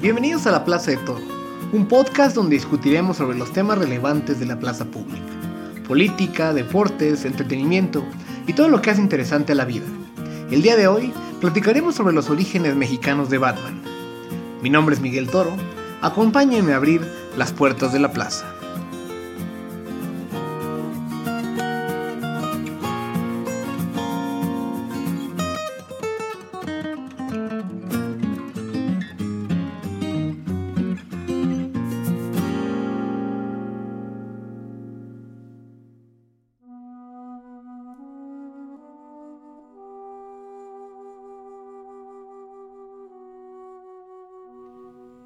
Bienvenidos a La Plaza de Todo, un podcast donde discutiremos sobre los temas relevantes de la plaza pública, política, deportes, entretenimiento y todo lo que hace interesante a la vida. El día de hoy platicaremos sobre los orígenes mexicanos de Batman. Mi nombre es Miguel Toro, acompáñenme a abrir las puertas de la plaza.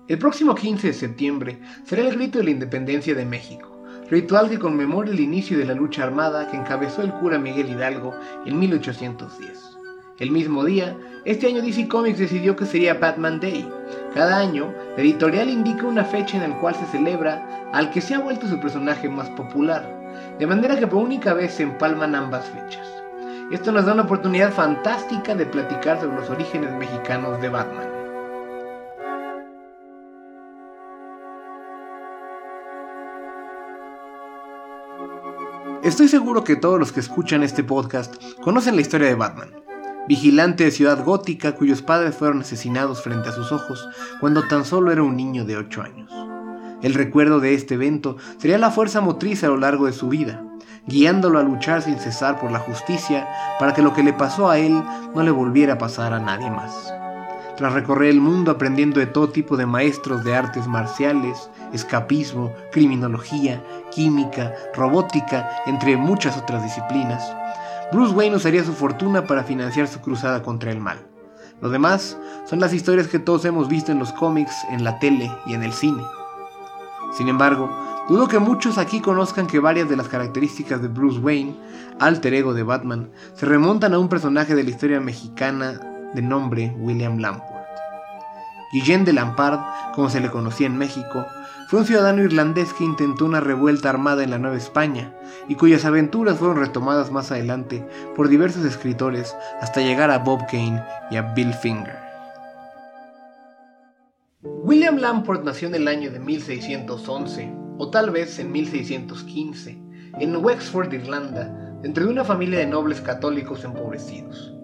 El próximo 15 de septiembre será el grito de la independencia de México, ritual que conmemora el inicio de la lucha armada que encabezó el cura Miguel Hidalgo en 1810. El mismo día, este año DC Comics decidió que sería Batman Day. Cada año, la editorial indica una fecha en la cual se celebra al que se ha vuelto su personaje más popular, de manera que por única vez se empalman ambas fechas. Esto nos da una oportunidad fantástica de platicar sobre los orígenes mexicanos de Batman. Estoy seguro que todos los que escuchan este podcast conocen la historia de Batman, vigilante de ciudad gótica cuyos padres fueron asesinados frente a sus ojos cuando tan solo era un niño de 8 años. El recuerdo de este evento sería la fuerza motriz a lo largo de su vida, guiándolo a luchar sin cesar por la justicia para que lo que le pasó a él no le volviera a pasar a nadie más. Tras recorrer el mundo aprendiendo de todo tipo de maestros de artes marciales, escapismo, criminología, química, robótica, entre muchas otras disciplinas. Bruce Wayne usaría su fortuna para financiar su cruzada contra el mal. Lo demás son las historias que todos hemos visto en los cómics, en la tele y en el cine. Sin embargo, dudo que muchos aquí conozcan que varias de las características de Bruce Wayne, alter ego de Batman, se remontan a un personaje de la historia mexicana de nombre William Lamport. Guillén de Lampard, como se le conocía en México, fue un ciudadano irlandés que intentó una revuelta armada en la Nueva España y cuyas aventuras fueron retomadas más adelante por diversos escritores hasta llegar a Bob Kane y a Bill Finger. William Lamport nació en el año de 1611, o tal vez en 1615, en Wexford, Irlanda, dentro de una familia de nobles católicos empobrecidos.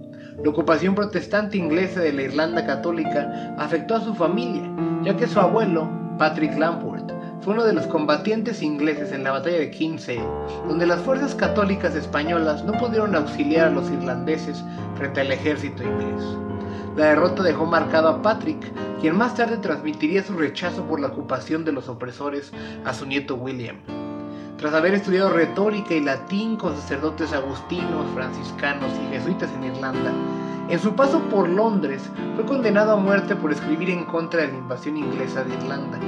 La ocupación protestante inglesa de la Irlanda católica afectó a su familia, ya que su abuelo, Patrick Lamport, fue uno de los combatientes ingleses en la batalla de Kinsale, donde las fuerzas católicas españolas no pudieron auxiliar a los irlandeses frente al ejército inglés. La derrota dejó marcado a Patrick, quien más tarde transmitiría su rechazo por la ocupación de los opresores a su nieto William. Tras haber estudiado retórica y latín con sacerdotes agustinos, franciscanos y jesuitas en Irlanda, en su paso por Londres fue condenado a muerte por escribir en contra de la invasión inglesa de Irlanda.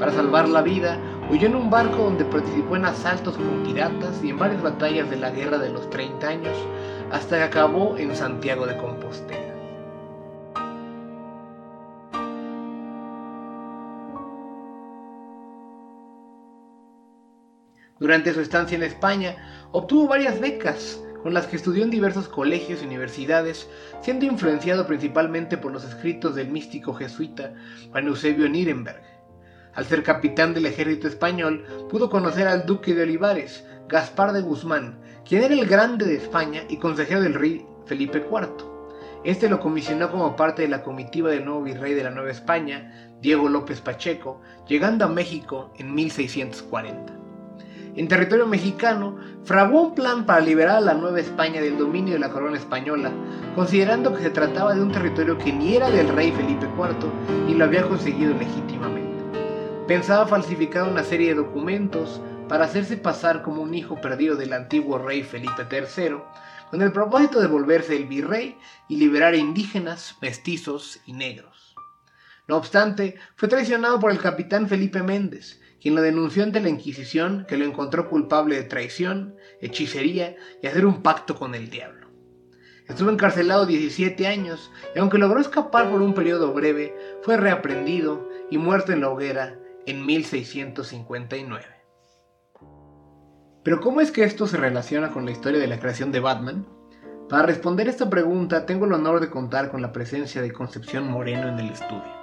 Para salvar la vida, huyó en un barco donde participó en asaltos con piratas y en varias batallas de la Guerra de los 30 años, hasta que acabó en Santiago de Compostela. Durante su estancia en España, obtuvo varias becas, con las que estudió en diversos colegios y universidades, siendo influenciado principalmente por los escritos del místico jesuita Juan Eusebio Nirenberg. Al ser capitán del ejército español, pudo conocer al duque de Olivares, Gaspar de Guzmán, quien era el grande de España y consejero del rey Felipe IV. Este lo comisionó como parte de la comitiva del nuevo virrey de la Nueva España, Diego López Pacheco, llegando a México en 1640 en territorio mexicano, fraguó un plan para liberar a la Nueva España del dominio de la corona española, considerando que se trataba de un territorio que ni era del rey Felipe IV ni lo había conseguido legítimamente. Pensaba falsificar una serie de documentos para hacerse pasar como un hijo perdido del antiguo rey Felipe III, con el propósito de volverse el virrey y liberar a indígenas, mestizos y negros. No obstante, fue traicionado por el capitán Felipe Méndez, quien lo denunció ante la Inquisición, que lo encontró culpable de traición, hechicería y hacer un pacto con el diablo. Estuvo encarcelado 17 años y aunque logró escapar por un periodo breve, fue reaprendido y muerto en la hoguera en 1659. Pero ¿cómo es que esto se relaciona con la historia de la creación de Batman? Para responder esta pregunta tengo el honor de contar con la presencia de Concepción Moreno en el estudio.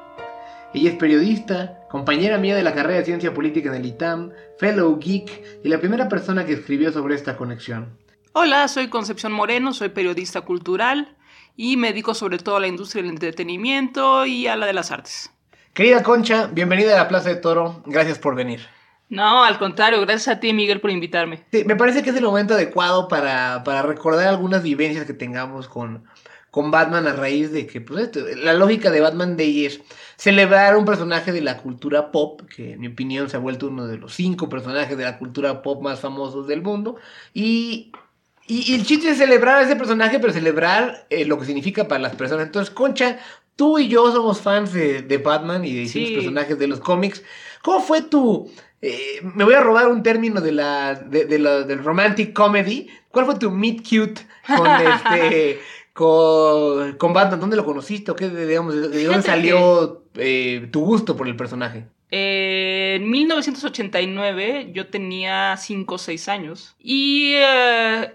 Ella es periodista, compañera mía de la carrera de Ciencia Política en el ITAM, fellow geek y la primera persona que escribió sobre esta conexión. Hola, soy Concepción Moreno, soy periodista cultural y me dedico sobre todo a la industria del entretenimiento y a la de las artes. Querida Concha, bienvenida a la Plaza de Toro, gracias por venir. No, al contrario, gracias a ti Miguel por invitarme. Sí, me parece que es el momento adecuado para, para recordar algunas vivencias que tengamos con, con Batman a raíz de que pues, la lógica de Batman Day es celebrar un personaje de la cultura pop, que en mi opinión se ha vuelto uno de los cinco personajes de la cultura pop más famosos del mundo, y, y, el chiste es celebrar a ese personaje, pero celebrar eh, lo que significa para las personas. Entonces, Concha, tú y yo somos fans de, de Batman y de distintos personajes de los cómics. ¿Cómo fue tu... Eh, me voy a robar un término de la, de, de la, del romantic comedy. ¿Cuál fue tu meet cute con este con, Batman? ¿Dónde lo conociste? ¿O qué, digamos, de, dónde salió eh, tu gusto por el personaje? en 1989 yo tenía 5 o 6 años y eh,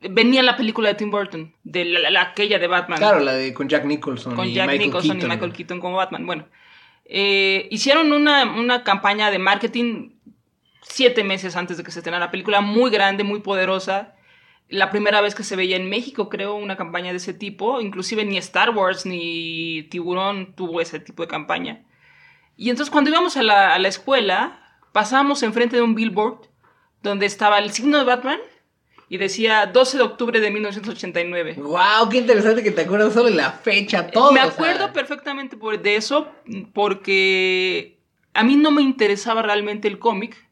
venía la película de Tim Burton, de la, aquella de Batman. Claro, la de con Jack Nicholson. Con Jack Nicholson y Michael Keaton como Batman. Bueno, eh, hicieron una, una campaña de marketing siete meses antes de que se estrenara la película, muy grande, muy poderosa la primera vez que se veía en México, creo, una campaña de ese tipo. Inclusive ni Star Wars ni Tiburón tuvo ese tipo de campaña. Y entonces cuando íbamos a la, escuela, pasábamos enfrente de un billboard donde estaba el signo de Batman y decía 12 de octubre de 1989. ¡Wow! ¡Qué interesante que te acuerdas solo de la fecha, todo! Me acuerdo perfectamente por, de eso porque a mí no me interesaba realmente el cómic.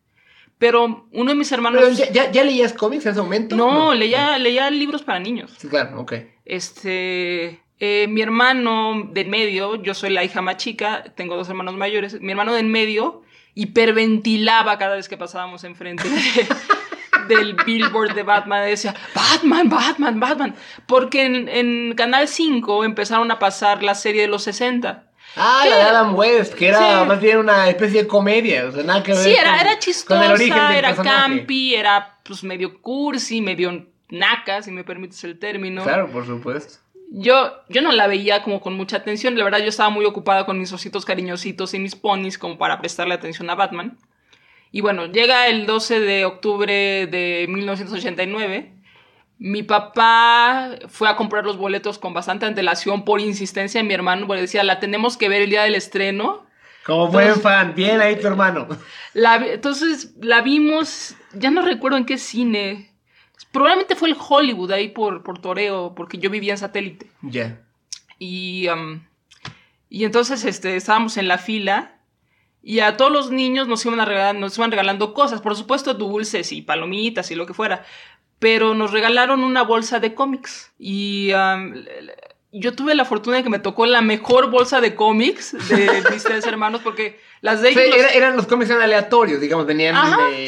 Pero uno de mis hermanos. ya, ya, leías cómics en ese momento? No, Leía, leía libros para niños. Sí, claro, ok. Este. Eh, mi hermano de en medio, yo soy la hija más chica, tengo dos hermanos mayores. Mi hermano de en medio hiperventilaba cada vez que pasábamos enfrente del billboard de Batman. Decía, Batman, Batman, Batman. Porque en, en Canal 5 empezaron a pasar la serie de los 60. Ah, la de Adam West, que era más bien una especie de comedia, o sea, nada que ver. Sí, era, era chistosa, era campi, era pues medio cursi, medio naca, si me permites el término. Claro, por supuesto. Yo, yo no la veía como con mucha atención, la verdad yo estaba muy ocupada con mis ositos cariñositos y mis ponis como para prestarle atención a Batman. Y bueno, llega el 12 de octubre de 1989 mi papá fue a comprar los boletos con bastante antelación por insistencia de mi hermano, porque decía, la tenemos que ver el día del estreno. Como buen fan, bien ahí tu hermano. entonces la vimos, ya no recuerdo en qué cine. Probablemente fue el Hollywood ahí por, por Toreo, porque yo vivía en satélite. Ya. Y, y entonces este, estábamos en la fila y a todos los niños nos iban, a regalar, nos iban regalando cosas, por supuesto dulces y palomitas y lo que fuera pero nos regalaron una bolsa de cómics y yo tuve la fortuna de que me tocó la mejor bolsa de cómics de mis tres hermanos porque las de ellos... eran los cómics aleatorios, digamos, venían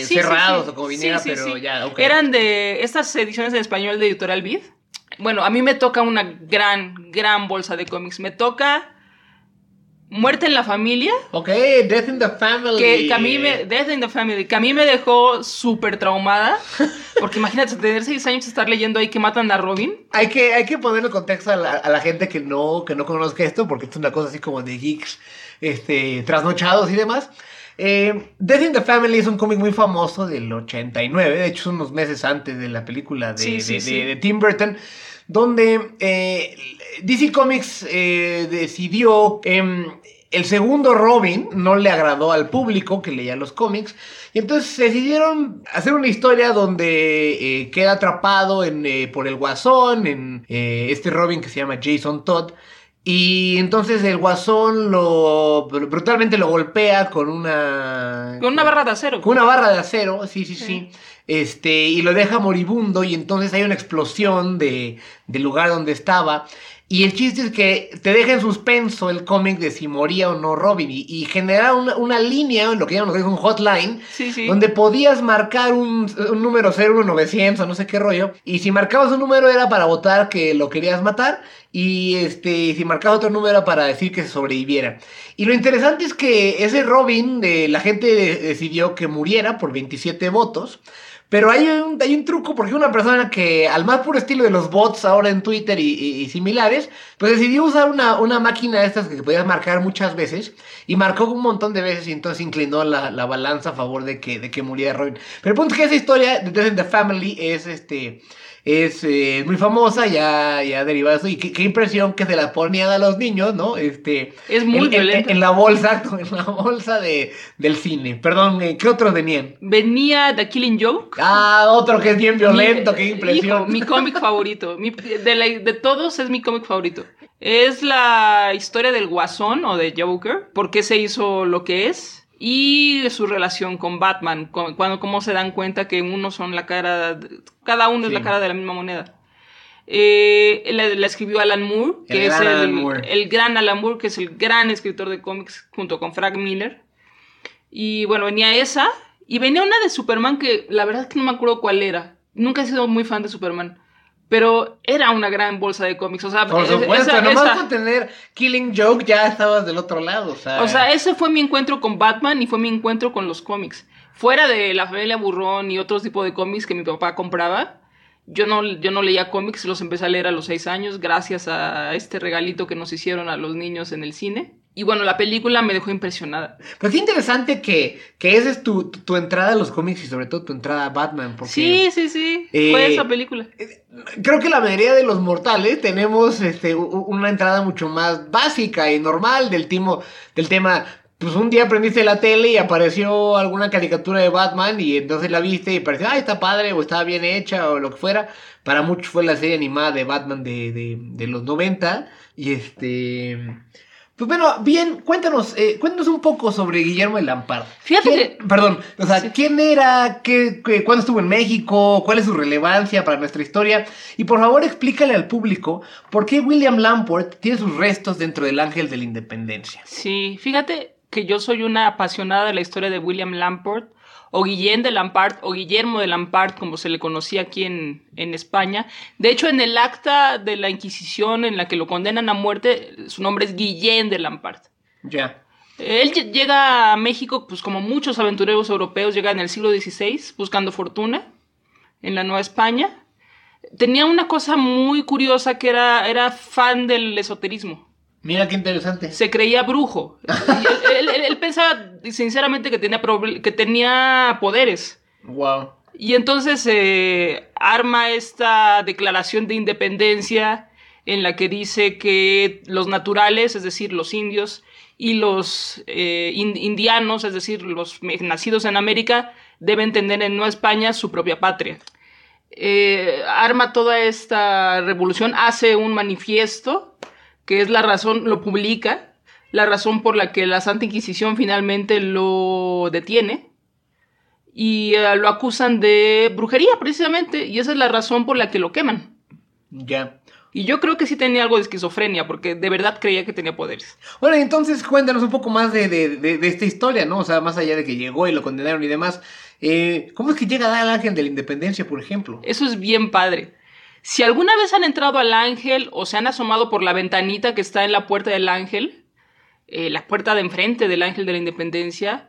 cerrados o como viniera, pero ya, ok. Eran de estas ediciones en español de Editorial Vid. Bueno, a mí me toca una gran, gran bolsa de cómics. Me toca Muerte en la familia. Ok, Death in the Family. Que, a mí me, Death in the Family, que a mí me dejó súper traumada. Porque imagínate, tener seis años y estar leyendo ahí que matan a Robin. Hay que, hay que ponerle contexto a la, gente que no, que no conozca esto, porque es una cosa así como de geeks este, trasnochados y demás. Eh, Death in the Family es un cómic muy famoso del 89, de hecho, unos meses antes de la película de, de Tim Burton donde eh, DC Comics eh, decidió em, el segundo Robin no le agradó al público que leía los cómics y entonces decidieron hacer una historia donde eh, queda atrapado en, por el guasón, en este Robin que se llama Jason Todd. Y entonces el guasón lo brutalmente lo golpea con una... Con una barra de acero. Con una barra de acero, sí, sí, sí. Este, y lo deja moribundo y entonces hay una explosión de, del lugar donde estaba. Y el chiste es que te deja en suspenso el cómic de si moría o no Robin y, genera una, una, línea, lo que llaman un hotline, donde podías marcar un, un número 01900 o no sé qué rollo. Y si marcabas un número era para votar que lo querías matar y este, si marcabas otro número era para decir que se sobreviviera. Y lo interesante es que ese Robin, de, la gente decidió que muriera por 27 votos. Pero hay un, hay un truco porque una persona que, al más puro estilo de los bots ahora en Twitter y, similares, pues decidió usar una, una máquina de estas que podías marcar muchas veces y marcó un montón de veces y entonces inclinó la, la balanza a favor de que, de que muriera Robin. Pero el punto es que esa historia de Death in the Family es este es eh, muy famosa, ya, ya derivado eso. Y qué, impresión que se la ponían a los niños, ¿no? Este, es muy en, En, la bolsa, en la bolsa de, del cine. Perdón, eh, ¿qué otros venían? Venía The Killing Joke. Ah, otro que es bien violento, qué impresión. mi cómic favorito. de, de todos es mi cómic favorito. Es la historia del Guasón o de Joker. ¿Por qué se hizo lo que es? y su relación con Batman, cuando cómo se dan cuenta que uno son la cara, cada uno es la cara de la misma moneda. Eh, la, escribió Alan Moore, que es el, gran Alan Moore, que es el gran escritor de cómics junto con Frank Miller. Y bueno, venía esa, y venía una de Superman que la verdad es que no me acuerdo cuál era. Nunca he sido muy fan de Superman. Pero era una gran bolsa de cómics. O sea, por supuesto, nomás con tener Killing Joke ya estabas del otro lado. O sea. o sea, ese fue mi encuentro con Batman y fue mi encuentro con los cómics. Fuera de la familia Burrón y otros tipos de cómics que mi papá compraba, yo no, yo no leía cómics, los empecé a leer a los seis años gracias a este regalito que nos hicieron a los niños en el cine. Y bueno, la película me dejó impresionada. Pero qué interesante que, que esa es tu, tu, entrada a los cómics y sobre todo tu entrada a Batman. Porque, sí, sí, sí. Fue eh, esa película. Eh, creo que la mayoría de los mortales tenemos este, una entrada mucho más básica y normal del, timo, del tema. Pues un día prendiste la tele y apareció alguna caricatura de Batman y entonces la viste y pareció, ah, está padre o estaba bien hecha o lo que fuera. Para muchos fue la serie animada de Batman de, de, de los 90 y este... Pues bueno, bien, cuéntanos, eh, cuéntanos un poco sobre Guillermo de Lampard. Fíjate Perdón, o sea, ¿quién era? Qué, ¿Cuándo estuvo en México? ¿Cuál es su relevancia para nuestra historia? Y por favor explícale al público por qué William Lamport tiene sus restos dentro del Ángel de la Independencia. Sí, fíjate que yo soy una apasionada de la historia de William Lamport o Guillén de Lampard, o Guillermo de Lampard, como se le conocía aquí en, España. De hecho, en el acta de la Inquisición en la que lo condenan a muerte, su nombre es Guillén de Lampard. Ya. Él llega a México, pues como muchos aventureros europeos, llega en el siglo XVI buscando fortuna en la Nueva España. Tenía una cosa muy curiosa que era, era fan del esoterismo. Mira qué interesante. Se creía brujo. él, pensaba sinceramente que tenía, que tenía poderes. Wow. Y entonces eh, arma esta declaración de independencia en la que dice que los naturales, es decir, los indios, y los eh, indianos, es decir, los nacidos en América, deben tener en Nueva España su propia patria. Eh, arma toda esta revolución, hace un manifiesto que es la razón, lo publica, la razón por la que la Santa Inquisición finalmente lo detiene y eh, lo acusan de brujería precisamente y esa es la razón por la que lo queman. Ya. Y yo creo que sí tenía algo de esquizofrenia, porque de verdad creía que tenía poderes. Bueno, entonces cuéntanos un poco más de, esta historia, ¿no? O sea, más allá de que llegó y lo condenaron y demás. Eh, ¿Cómo es que llega al ángel de la independencia, por ejemplo? Eso es bien padre. Si alguna vez han entrado al ángel o se han asomado por la ventanita que está en la puerta del ángel, eh, la puerta de enfrente del ángel de la independencia,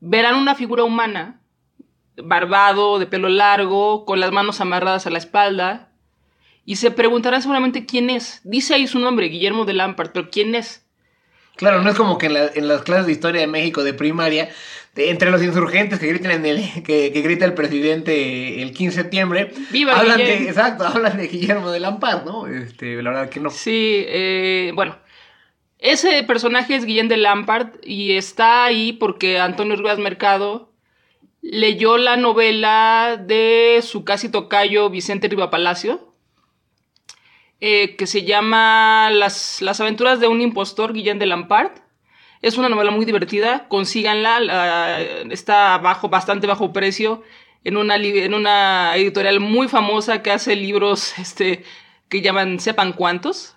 verán una figura humana, barbado, de pelo largo, con las manos amarradas a la espalda, y se preguntarán seguramente quién es. Dice ahí su nombre, Guillermo de Lampard, pero ¿quién es? Claro, no es como que en, las clases de historia de México de primaria, entre los insurgentes que gritan en el, que, grita el presidente el 15 de septiembre, ¡Viva hablan de, exacto, hablan de Guillermo de Lampard, ¿no? Este, la verdad que no. Sí, eh, bueno, ese personaje es Guillermo de Lampard y está ahí porque Antonio Rivas Mercado leyó la novela de su casi tocayo Vicente Riva Palacio eh, que se llama las, las, aventuras de un impostor, Guillén de Lampard. Es una novela muy divertida, consíganla, está bajo, bastante bajo precio, en una, en una editorial muy famosa que hace libros este, que llaman Sepan Cuántos,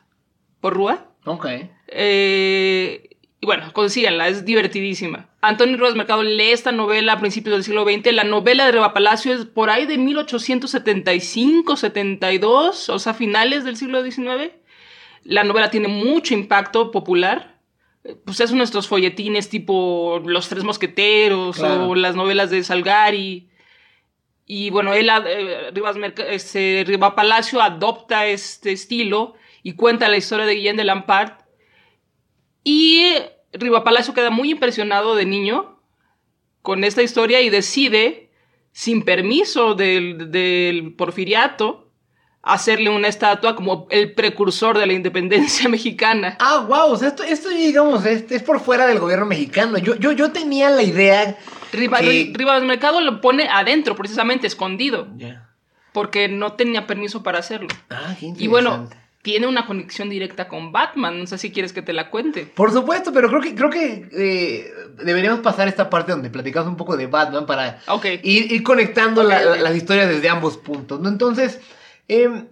por Rúa. Ok. Eh, y bueno, consíganla, es divertidísima. Antonio Ruiz Mercado lee esta novela a principios del siglo XX. La novela de Reba Palacio es por ahí de 1875, 72, o sea, finales del siglo XIX. La novela tiene mucho impacto popular. Pues es nuestros folletines tipo Los Tres Mosqueteros o las novelas de Salgari. Y bueno, él, eh, Rivas, este, Rivas Palacio adopta este estilo y cuenta la historia de Guillén de Lampard. Y Riva Palacio queda muy impresionado de niño con esta historia y decide, sin permiso del, del porfiriato, hacerle una estatua como el precursor de la independencia mexicana. Ah, wow, o sea, esto, esto digamos, es, es, por fuera del gobierno mexicano. Yo, yo, yo tenía la idea. Riva, que... Rivas Mercado lo pone adentro, precisamente, escondido. Yeah. Porque no tenía permiso para hacerlo. Ah, qué Y bueno, tiene una conexión directa con Batman. No sé si quieres que te la cuente. Por supuesto, pero creo que, creo que eh, deberíamos pasar esta parte donde platicamos un poco de Batman para okay. ir, ir, conectando okay, la, okay. las historias desde ambos puntos. ¿no? Entonces, eh,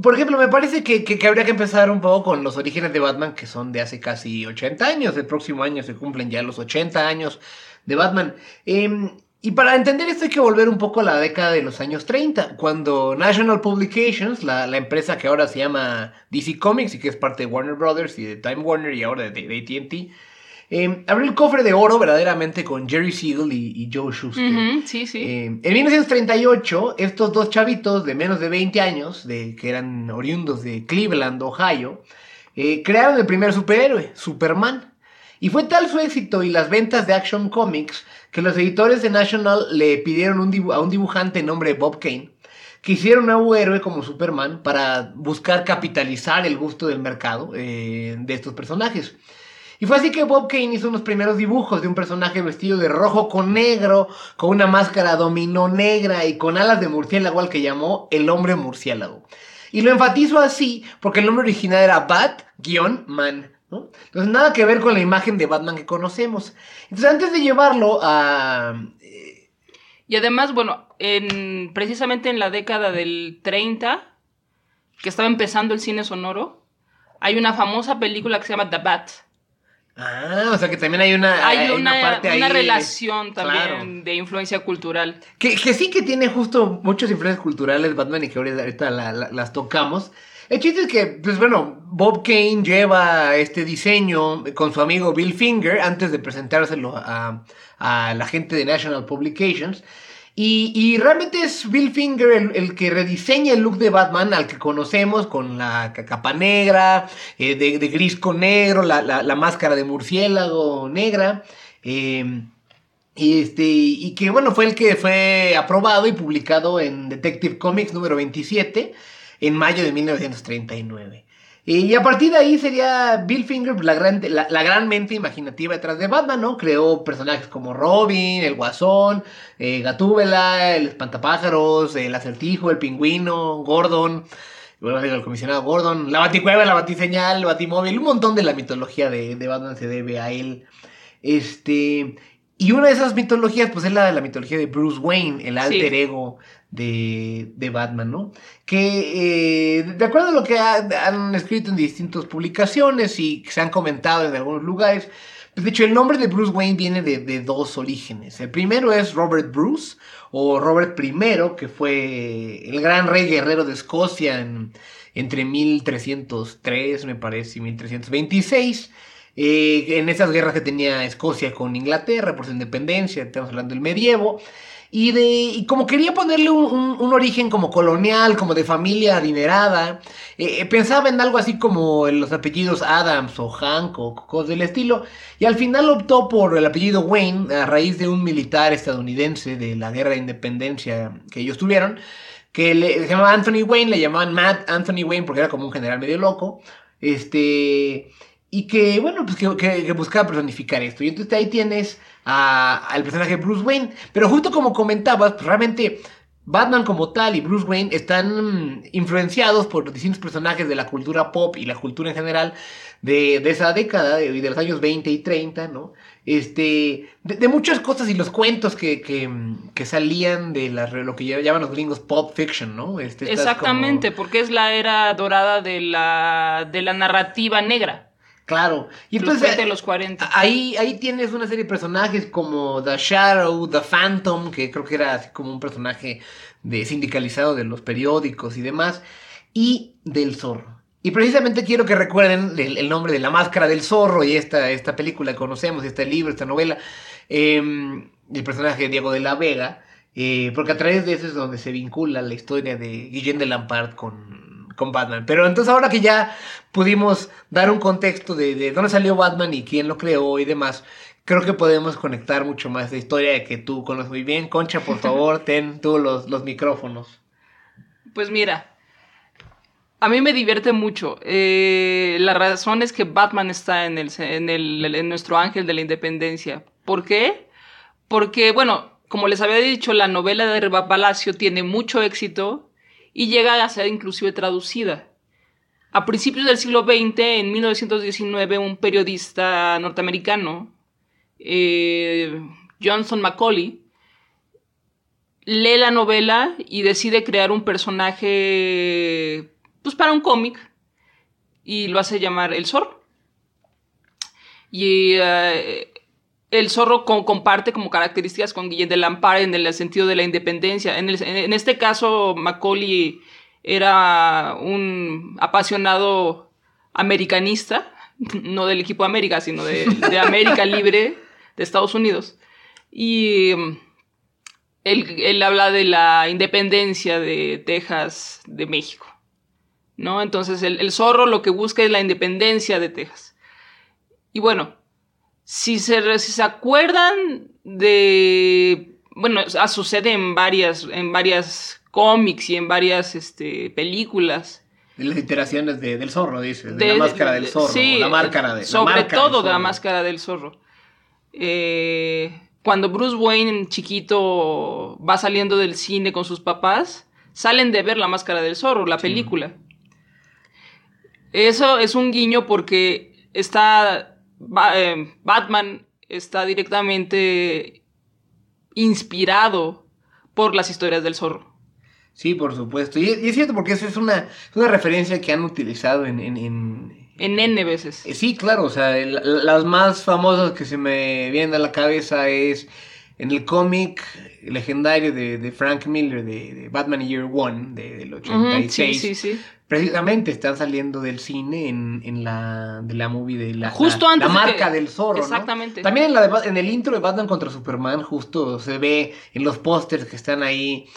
por ejemplo, me parece que, que, habría que empezar un poco con los orígenes de Batman, que son de hace casi 80 años. El próximo año se cumplen ya los 80 años de Batman. Eh, y para entender esto hay que volver un poco a la década de los años 30, cuando National Publications, la, la empresa que ahora se llama DC Comics y que es parte de Warner Brothers y de Time Warner y ahora de, de ATT, eh, abrió el cofre de oro verdaderamente con Jerry Siegel y, y Joe Shuster. Uh -huh, sí, sí. Eh, en 1938, estos dos chavitos de menos de 20 años, de, que eran oriundos de Cleveland, Ohio, eh, crearon el primer superhéroe, Superman. Y fue tal su éxito y las ventas de Action Comics que los editores de National le pidieron un a un dibujante de nombre Bob Kane que hiciera un nuevo héroe como Superman para buscar capitalizar el gusto del mercado eh, de estos personajes. Y fue así que Bob Kane hizo unos primeros dibujos de un personaje vestido de rojo con negro, con una máscara dominó negra y con alas de murciélago al que llamó el hombre murciélago. Y lo enfatizó así porque el nombre original era Bat-Man. ¿no? Entonces nada que ver con la imagen de Batman que conocemos. Entonces antes de llevarlo a... Y además, bueno, en, precisamente en la década del 30, que estaba empezando el cine sonoro, hay una famosa película que se llama The Bat. Ah, o sea que también hay una, hay una, una parte una ahí relación también claro. de influencia cultural. Que, que, sí que tiene justo muchas influencias culturales Batman y que ahorita la, la, las tocamos. El chiste es que, pues bueno, Bob Kane lleva este diseño con su amigo Bill Finger antes de presentárselo a, a la gente de National Publications. Y, realmente es Bill Finger el, que rediseña el look de Batman al que conocemos con la capa negra, eh, de, gris con negro, la, la, máscara de murciélago negra. Eh, y, este, y que bueno, fue el que fue aprobado y publicado en Detective Comics número 27 en mayo de 1939. Y a partir de ahí sería Bill Finger la gran, la, gran mente imaginativa detrás de Batman, ¿no? Creó personajes como Robin, el Guasón, eh, Gatúbela, el Espantapájaros, el Acertijo, el Pingüino, Gordon, bueno, el comisionado Gordon, la Baticueva, la Batiseñal, el Batimóvil, un montón de la mitología de, de Batman se debe a él. Este... Y una de esas mitologías, pues es la de la mitología de Bruce Wayne, el alter sí. ego de, de, Batman, ¿no? Que eh, de acuerdo a lo que ha, han escrito en distintas publicaciones y se han comentado en algunos lugares, pues de hecho el nombre de Bruce Wayne viene de, de dos orígenes. El primero es Robert Bruce, o Robert I, que fue el gran rey guerrero de Escocia en, entre 1303, me parece, y 1326. Eh, en esas guerras que tenía Escocia con Inglaterra por su independencia, estamos hablando del medievo, y, de, y como quería ponerle un, origen como colonial, como de familia adinerada, eh, pensaba en algo así como los apellidos Adams o Hancock, cosas del estilo, y al final optó por el apellido Wayne a raíz de un militar estadounidense de la guerra de independencia que ellos tuvieron, que se llamaba Anthony Wayne, le llamaban Matt Anthony Wayne porque era como un general medio loco, este y que, bueno, pues que, buscaba personificar esto. Y entonces ahí tienes al personaje Bruce Wayne. Pero justo como comentabas, pues realmente Batman como tal y Bruce Wayne están influenciados por distintos personajes de la cultura pop y la cultura en general de, esa década, de, de, los años 20 y 30, ¿no? Este, de, muchas cosas y los cuentos que, que, que salían de la, lo que llaman los gringos pop fiction, ¿no? Este, Exactamente, porque es la era dorada de la, de la narrativa negra. Claro. Y entonces. de los 40. Ahí, ahí tienes una serie de personajes como The Shadow, The Phantom, que creo que era así como un personaje de sindicalizado de los periódicos y demás. Y del zorro. Y precisamente quiero que recuerden el, el nombre de la máscara del zorro y esta, esta película que conocemos, este libro, esta novela. Eh, el personaje de Diego de la Vega. eh, porque a través de eso es donde se vincula la historia de Guillén de Lampard con, con Batman. Pero entonces ahora que ya pudimos dar un contexto de, de dónde salió Batman y quién lo creó y demás, creo que podemos conectar mucho más de historia que tú conoces muy bien. Concha, por favor, ten tú los, los micrófonos. Pues mira, a mí me divierte mucho. Eh, la razón es que Batman está en, el, en, el, en nuestro ángel de la independencia. ¿Por qué? Porque, bueno, como les había dicho, la novela de Reba Palacio tiene mucho éxito y llega a ser inclusive traducida. A principios del siglo XX, en 1919, un periodista norteamericano, eh, Johnson Macaulay, lee la novela y decide crear un personaje pues para un cómic y lo hace llamar El Zorro. Y uh, el zorro comparte como características con Guillén de Lampard en el sentido de la independencia. En, este caso, Macaulay era un apasionado americanista, no del equipo América, sino de, América Libre de Estados Unidos. Y él, habla de la independencia de Texas de México. ¿no? Entonces el, el zorro lo que busca es la independencia de Texas. Y bueno, si se, se acuerdan de. Bueno, sucede en varias, en varias cómics y en varias este, películas. De las iteraciones del zorro, dice, de, la máscara del zorro. Sí, la máscara de, sobre todo de la máscara del zorro. Eh, cuando Bruce Wayne, chiquito, va saliendo del cine con sus papás, salen de ver la máscara del zorro, la película. Eso es un guiño porque está eh, Batman está directamente inspirado por las historias del zorro. Sí, por supuesto. Y, es cierto porque eso es una, una referencia que han utilizado en... En, en, N veces. Eh, sí, claro. O sea, las más famosas que se me vienen a la cabeza es en el cómic legendario de, Frank Miller de, Batman Year One del 86. sí, sí, sí precisamente están saliendo del cine en, la de la movie de la, justo la, marca del zorro. Exactamente. También en, la en el intro de Batman contra Superman, justo se ve en los pósters que están ahí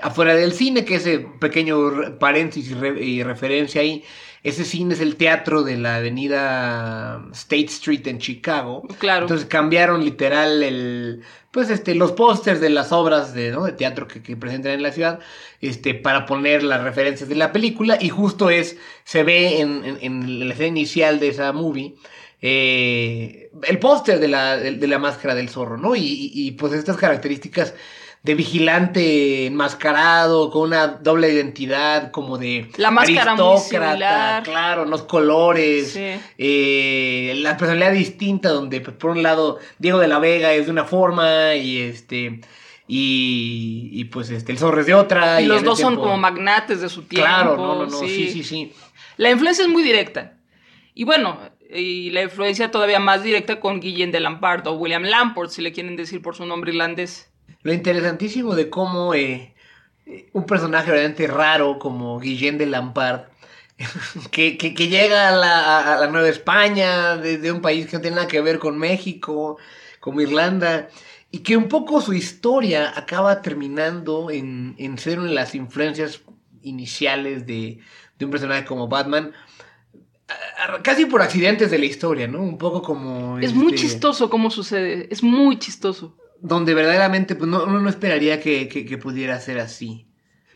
afuera del cine, que ese pequeño paréntesis y, referencia ahí. Ese cine es el teatro de la avenida State Street en Chicago. Claro. Entonces cambiaron literal el, pues este, los pósters de las obras de, ¿no? de teatro que, que, presentan en la ciudad, este, para poner las referencias de la película, y justo es, se ve en, en, la escena inicial de esa movie, eh, el póster de la, de, la máscara del zorro, ¿no? Y, y, pues estas características de vigilante enmascarado, con una doble identidad, como de la máscara aristócrata, claro, los colores, eh, la personalidad distinta, donde pues, por un lado Diego de la Vega es de una forma y este y, pues este el zorro es de otra. Y, los dos son como magnates de su tiempo. Claro, no, no, no, sí, sí, sí. La influencia es muy directa. Y bueno, y la influencia todavía más directa con Guillén de Lampard o William Lamport, si le quieren decir por su nombre irlandés lo interesantísimo de cómo eh, un personaje realmente raro como Guillén de Lampard, que, llega a la, Nueva España, desde un país que no tiene nada que ver con México, como Irlanda, y que un poco su historia acaba terminando en, ser una de las influencias iniciales de, de un personaje como Batman casi por accidentes de la historia, ¿no? Un poco como... Es muy este chistoso cómo sucede, es muy chistoso donde verdaderamente pues, no, uno no esperaría que, pudiera ser así.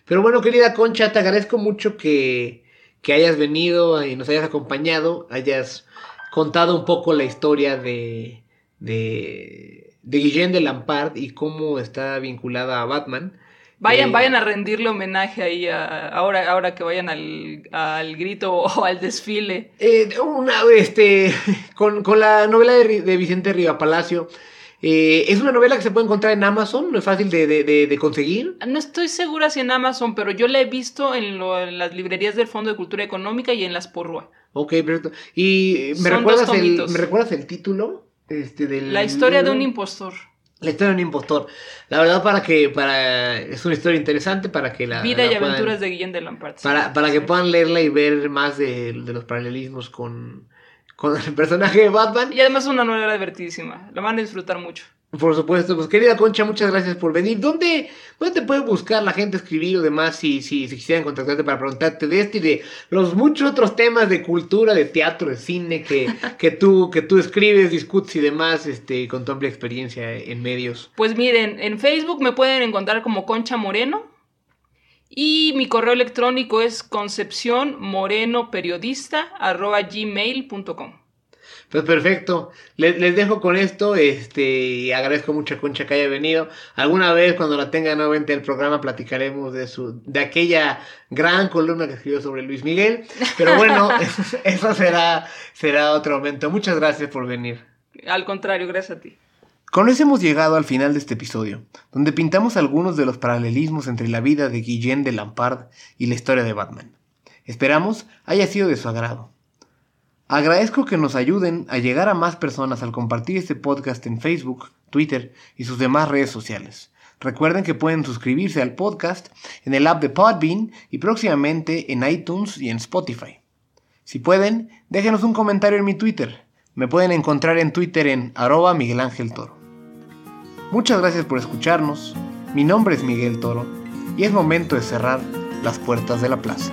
Pero bueno, querida Concha, te agradezco mucho que, que hayas venido y nos hayas acompañado, hayas contado un poco la historia de, de, de Guillén de Lampard y cómo está vinculada a Batman. Vayan, eh, vayan a rendirle homenaje ahí ahora, ahora que vayan al, grito o al desfile. Eh, una, este, con, la novela de, de Vicente Riva Palacio. Eh, es una novela que se puede encontrar en Amazon, no es fácil de, conseguir. No estoy segura si en Amazon, pero yo la he visto en, las librerías del Fondo de Cultura Económica y en las Porrua. Ok, perfecto. ¿Y me recuerdas, el, ¿me recuerdas el título? Este, del la historia de un impostor. La historia de un impostor. La verdad, para que. para Es una historia interesante para que la. Vida y aventuras de Guillén de Lampard. Para, para que puedan leerla y ver más de los paralelismos con con el personaje de Batman. Y además es una novela divertidísima, la van a disfrutar mucho. Por supuesto, pues querida Concha, muchas gracias por venir. ¿Dónde, dónde te puede buscar la gente escribir o demás si, si, si quisieran contactarte para preguntarte de este y de los muchos otros temas de cultura, de teatro, de cine que, que, tú, que tú escribes, discutes y demás este, con tu amplia experiencia en medios? Pues miren, en Facebook me pueden encontrar como Concha Moreno y mi correo electrónico es concepcionmorenoperiodista.gmail.com pues perfecto, les, les, dejo con esto, este, agradezco mucho a Concha que haya venido. Alguna vez cuando la tenga nuevamente el programa platicaremos de su, de aquella gran columna que escribió sobre Luis Miguel. Pero bueno, eso será, será otro momento. Muchas gracias por venir. Al contrario, gracias a ti. Con eso hemos llegado al final de este episodio, donde pintamos algunos de los paralelismos entre la vida de Guillén de Lampard y la historia de Batman. Esperamos haya sido de su agrado. Agradezco que nos ayuden a llegar a más personas al compartir este podcast en Facebook, Twitter y sus demás redes sociales. Recuerden que pueden suscribirse al podcast en el app de Podbean y próximamente en iTunes y en Spotify. Si pueden, déjenos un comentario en mi Twitter. Me pueden encontrar en Twitter en arroba Miguel Ángel Toro. Muchas gracias por escucharnos. Mi nombre es Miguel Toro y es momento de cerrar las puertas de la plaza.